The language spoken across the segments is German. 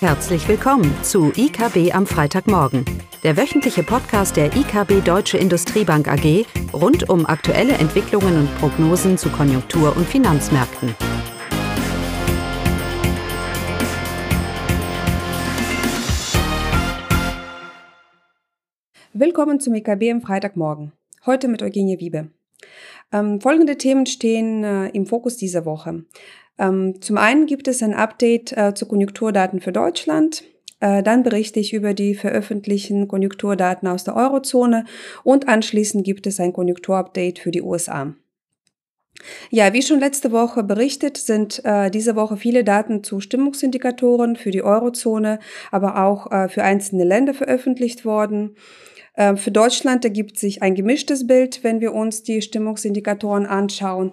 Herzlich willkommen zu IKB am Freitagmorgen, der wöchentliche Podcast der IKB Deutsche Industriebank AG rund um aktuelle Entwicklungen und Prognosen zu Konjunktur- und Finanzmärkten. Willkommen zum IKB am Freitagmorgen. Heute mit Eugenie Wiebe. Ähm, folgende Themen stehen äh, im Fokus dieser Woche. Ähm, zum einen gibt es ein Update äh, zu Konjunkturdaten für Deutschland. Äh, dann berichte ich über die veröffentlichten Konjunkturdaten aus der Eurozone und anschließend gibt es ein Konjunkturupdate für die USA. Ja, wie schon letzte Woche berichtet, sind äh, diese Woche viele Daten zu Stimmungsindikatoren für die Eurozone, aber auch äh, für einzelne Länder veröffentlicht worden. Äh, für Deutschland ergibt sich ein gemischtes Bild, wenn wir uns die Stimmungsindikatoren anschauen.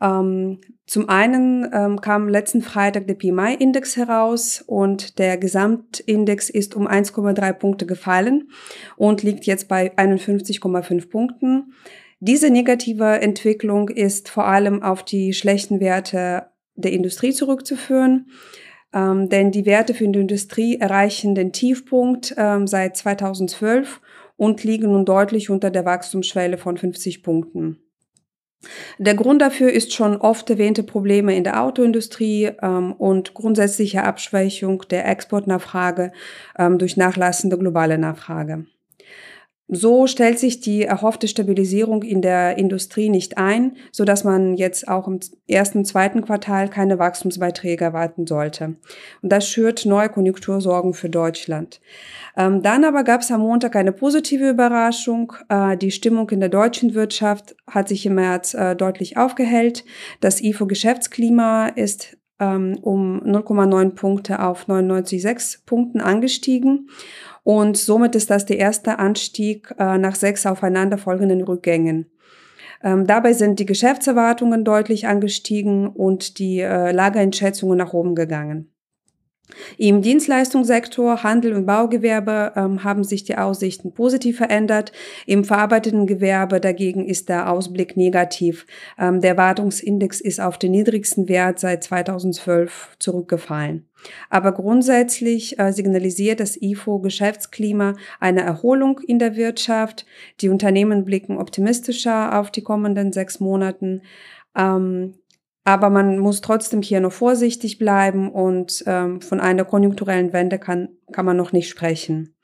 Ähm, zum einen ähm, kam letzten Freitag der PMI-Index heraus und der Gesamtindex ist um 1,3 Punkte gefallen und liegt jetzt bei 51,5 Punkten. Diese negative Entwicklung ist vor allem auf die schlechten Werte der Industrie zurückzuführen, ähm, denn die Werte für die Industrie erreichen den Tiefpunkt ähm, seit 2012 und liegen nun deutlich unter der Wachstumsschwelle von 50 Punkten. Der Grund dafür ist schon oft erwähnte Probleme in der Autoindustrie ähm, und grundsätzliche Abschwächung der Exportnachfrage ähm, durch nachlassende globale Nachfrage. So stellt sich die erhoffte Stabilisierung in der Industrie nicht ein, so dass man jetzt auch im ersten, zweiten Quartal keine Wachstumsbeiträge erwarten sollte. Und das schürt neue Konjunktursorgen für Deutschland. Ähm, dann aber gab es am Montag eine positive Überraschung. Äh, die Stimmung in der deutschen Wirtschaft hat sich im März äh, deutlich aufgehellt. Das IFO-Geschäftsklima ist ähm, um 0,9 Punkte auf 99,6 Punkten angestiegen. Und somit ist das der erste Anstieg äh, nach sechs aufeinanderfolgenden Rückgängen. Ähm, dabei sind die Geschäftserwartungen deutlich angestiegen und die äh, Lagereinschätzungen nach oben gegangen. Im Dienstleistungssektor, Handel und Baugewerbe ähm, haben sich die Aussichten positiv verändert. Im verarbeitenden Gewerbe dagegen ist der Ausblick negativ. Ähm, der Wartungsindex ist auf den niedrigsten Wert seit 2012 zurückgefallen. Aber grundsätzlich äh, signalisiert das IFO-Geschäftsklima eine Erholung in der Wirtschaft. Die Unternehmen blicken optimistischer auf die kommenden sechs Monaten. Ähm, aber man muss trotzdem hier noch vorsichtig bleiben und ähm, von einer konjunkturellen Wende kann, kann man noch nicht sprechen.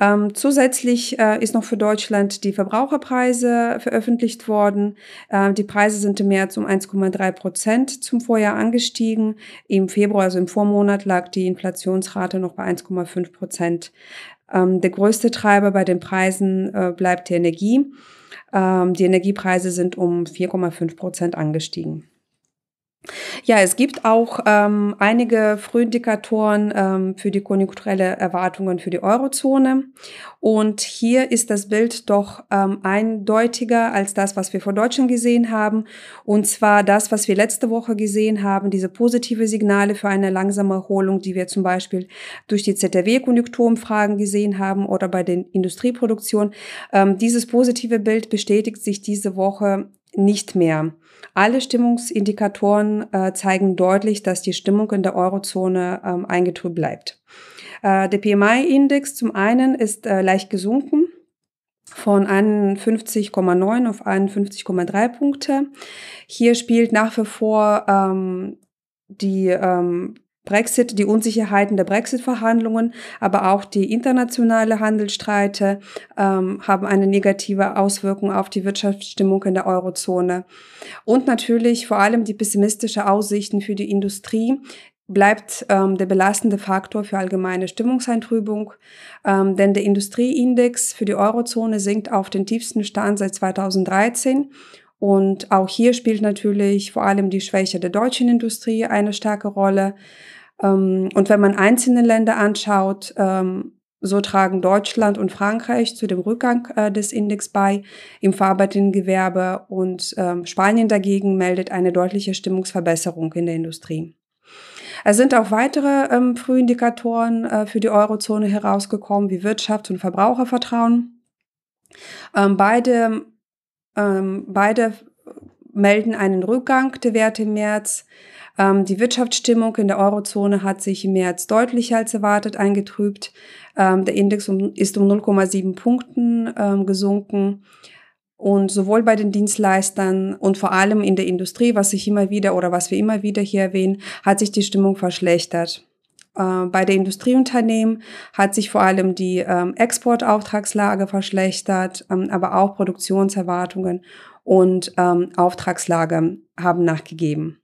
Ähm, zusätzlich äh, ist noch für Deutschland die Verbraucherpreise veröffentlicht worden. Äh, die Preise sind im März um 1,3 Prozent zum Vorjahr angestiegen. Im Februar, also im Vormonat, lag die Inflationsrate noch bei 1,5 Prozent. Ähm, der größte Treiber bei den Preisen äh, bleibt die Energie. Ähm, die Energiepreise sind um 4,5 Prozent angestiegen. Ja, es gibt auch ähm, einige Frühindikatoren ähm, für die konjunkturelle Erwartungen für die Eurozone. Und hier ist das Bild doch ähm, eindeutiger als das, was wir vor Deutschland gesehen haben. Und zwar das, was wir letzte Woche gesehen haben, diese positive Signale für eine langsame Erholung, die wir zum Beispiel durch die ZDW-Konjunkturumfragen gesehen haben oder bei den Industrieproduktionen. Ähm, dieses positive Bild bestätigt sich diese Woche nicht mehr. Alle Stimmungsindikatoren äh, zeigen deutlich, dass die Stimmung in der Eurozone ähm, eingetrübt bleibt. Äh, der PMI-Index zum einen ist äh, leicht gesunken von 51,9 auf 51,3 Punkte. Hier spielt nach wie vor ähm, die ähm, Brexit, die Unsicherheiten der Brexit-Verhandlungen, aber auch die internationale Handelsstreite ähm, haben eine negative Auswirkung auf die Wirtschaftsstimmung in der Eurozone. Und natürlich vor allem die pessimistische Aussichten für die Industrie bleibt ähm, der belastende Faktor für allgemeine Stimmungseintrübung, ähm, denn der Industrieindex für die Eurozone sinkt auf den tiefsten Stand seit 2013 und auch hier spielt natürlich vor allem die Schwäche der deutschen Industrie eine starke Rolle. Ähm, und wenn man einzelne Länder anschaut, ähm, so tragen Deutschland und Frankreich zu dem Rückgang äh, des Index bei im verarbeitenden Gewerbe und ähm, Spanien dagegen meldet eine deutliche Stimmungsverbesserung in der Industrie. Es sind auch weitere ähm, Frühindikatoren äh, für die Eurozone herausgekommen, wie Wirtschaft und Verbrauchervertrauen. Ähm, beide ähm, beide melden einen Rückgang der Werte im März. Ähm, die Wirtschaftsstimmung in der Eurozone hat sich im März deutlicher als erwartet eingetrübt. Ähm, der Index um, ist um 0,7 Punkten ähm, gesunken. Und sowohl bei den Dienstleistern und vor allem in der Industrie, was sich immer wieder oder was wir immer wieder hier erwähnen, hat sich die Stimmung verschlechtert. Äh, bei der Industrieunternehmen hat sich vor allem die ähm, Exportauftragslage verschlechtert, ähm, aber auch Produktionserwartungen und ähm, Auftragslage haben nachgegeben.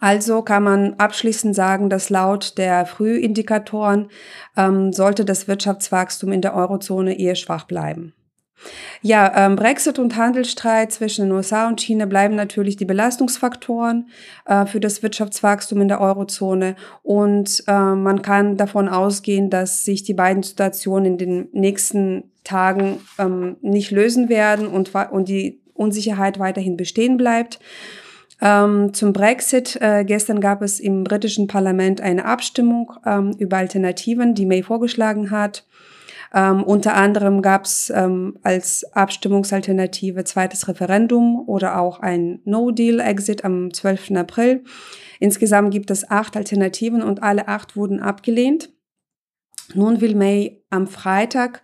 Also kann man abschließend sagen, dass laut der Frühindikatoren ähm, sollte das Wirtschaftswachstum in der Eurozone eher schwach bleiben. Ja, ähm, Brexit und Handelsstreit zwischen den USA und China bleiben natürlich die Belastungsfaktoren äh, für das Wirtschaftswachstum in der Eurozone. Und äh, man kann davon ausgehen, dass sich die beiden Situationen in den nächsten Tagen ähm, nicht lösen werden und, und die Unsicherheit weiterhin bestehen bleibt. Ähm, zum Brexit. Äh, gestern gab es im britischen Parlament eine Abstimmung ähm, über Alternativen, die May vorgeschlagen hat. Ähm, unter anderem gab es ähm, als Abstimmungsalternative zweites Referendum oder auch ein No-Deal-Exit am 12. April. Insgesamt gibt es acht Alternativen und alle acht wurden abgelehnt. Nun will May am Freitag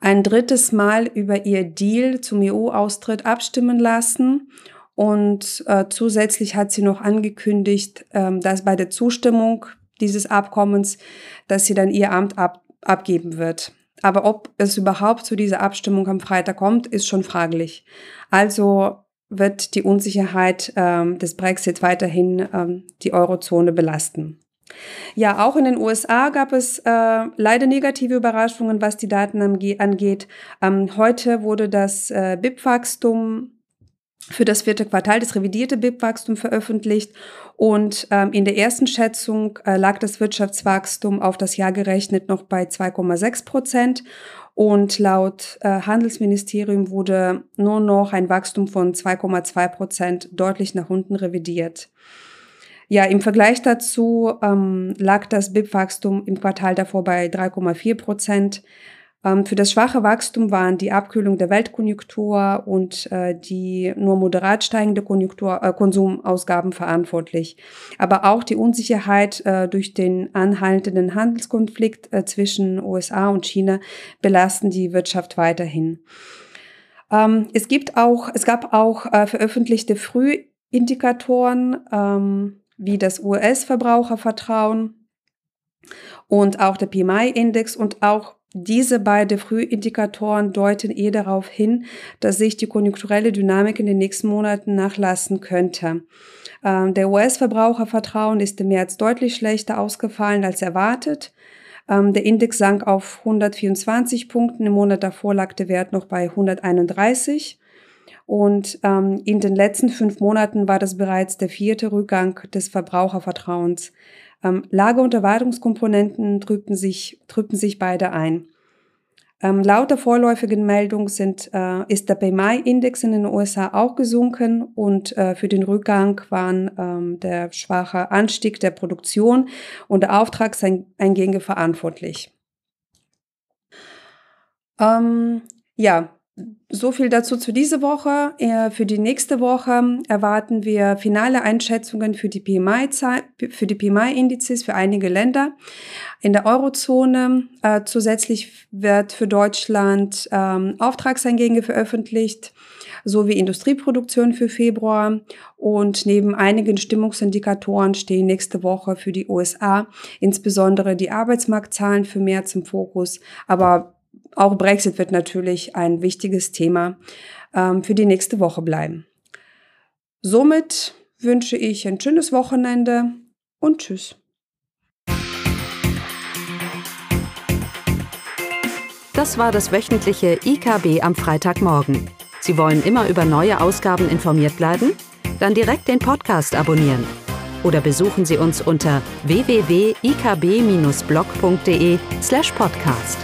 ein drittes Mal über ihr Deal zum EU-Austritt abstimmen lassen und äh, zusätzlich hat sie noch angekündigt, ähm, dass bei der Zustimmung dieses Abkommens, dass sie dann ihr Amt ab, abgeben wird. Aber ob es überhaupt zu dieser Abstimmung am Freitag kommt, ist schon fraglich. Also wird die Unsicherheit ähm, des Brexit weiterhin ähm, die Eurozone belasten. Ja, auch in den USA gab es äh, leider negative Überraschungen, was die Daten angeht. Ähm, heute wurde das äh, BIP-Wachstum für das vierte Quartal das revidierte BIP-Wachstum veröffentlicht und ähm, in der ersten Schätzung äh, lag das Wirtschaftswachstum auf das Jahr gerechnet noch bei 2,6 Prozent und laut äh, Handelsministerium wurde nur noch ein Wachstum von 2,2 Prozent deutlich nach unten revidiert. Ja, im Vergleich dazu ähm, lag das BIP-Wachstum im Quartal davor bei 3,4 Prozent. Ähm, für das schwache Wachstum waren die Abkühlung der Weltkonjunktur und äh, die nur moderat steigende Konjunktur, äh, Konsumausgaben verantwortlich. Aber auch die Unsicherheit äh, durch den anhaltenden Handelskonflikt äh, zwischen USA und China belasten die Wirtschaft weiterhin. Ähm, es gibt auch, es gab auch äh, veröffentlichte Frühindikatoren ähm, wie das US-Verbrauchervertrauen und auch der PMI-Index und auch diese beiden Frühindikatoren deuten eher darauf hin, dass sich die konjunkturelle Dynamik in den nächsten Monaten nachlassen könnte. Ähm, der US-Verbrauchervertrauen ist im März deutlich schlechter ausgefallen als erwartet. Ähm, der Index sank auf 124 Punkten. Im Monat davor lag der Wert noch bei 131. Und ähm, in den letzten fünf Monaten war das bereits der vierte Rückgang des Verbrauchervertrauens. Ähm, Lager- und Erwartungskomponenten trübten sich, trübten sich beide ein. Ähm, laut der vorläufigen Meldung sind, äh, ist der PMI-Index in den USA auch gesunken und äh, für den Rückgang waren ähm, der schwache Anstieg der Produktion und der Auftragseingänge verantwortlich. Ähm, ja, so viel dazu zu dieser Woche. Für die nächste Woche erwarten wir finale Einschätzungen für die PMI, für PMI-Indizes für einige Länder in der Eurozone. Äh, zusätzlich wird für Deutschland ähm, Auftragseingänge veröffentlicht sowie Industrieproduktion für Februar. Und neben einigen Stimmungsindikatoren stehen nächste Woche für die USA insbesondere die Arbeitsmarktzahlen für März im Fokus. Aber auch Brexit wird natürlich ein wichtiges Thema ähm, für die nächste Woche bleiben. Somit wünsche ich ein schönes Wochenende und tschüss. Das war das wöchentliche IKB am Freitagmorgen. Sie wollen immer über neue Ausgaben informiert bleiben? Dann direkt den Podcast abonnieren. Oder besuchen Sie uns unter www.ikb-blog.de slash podcast.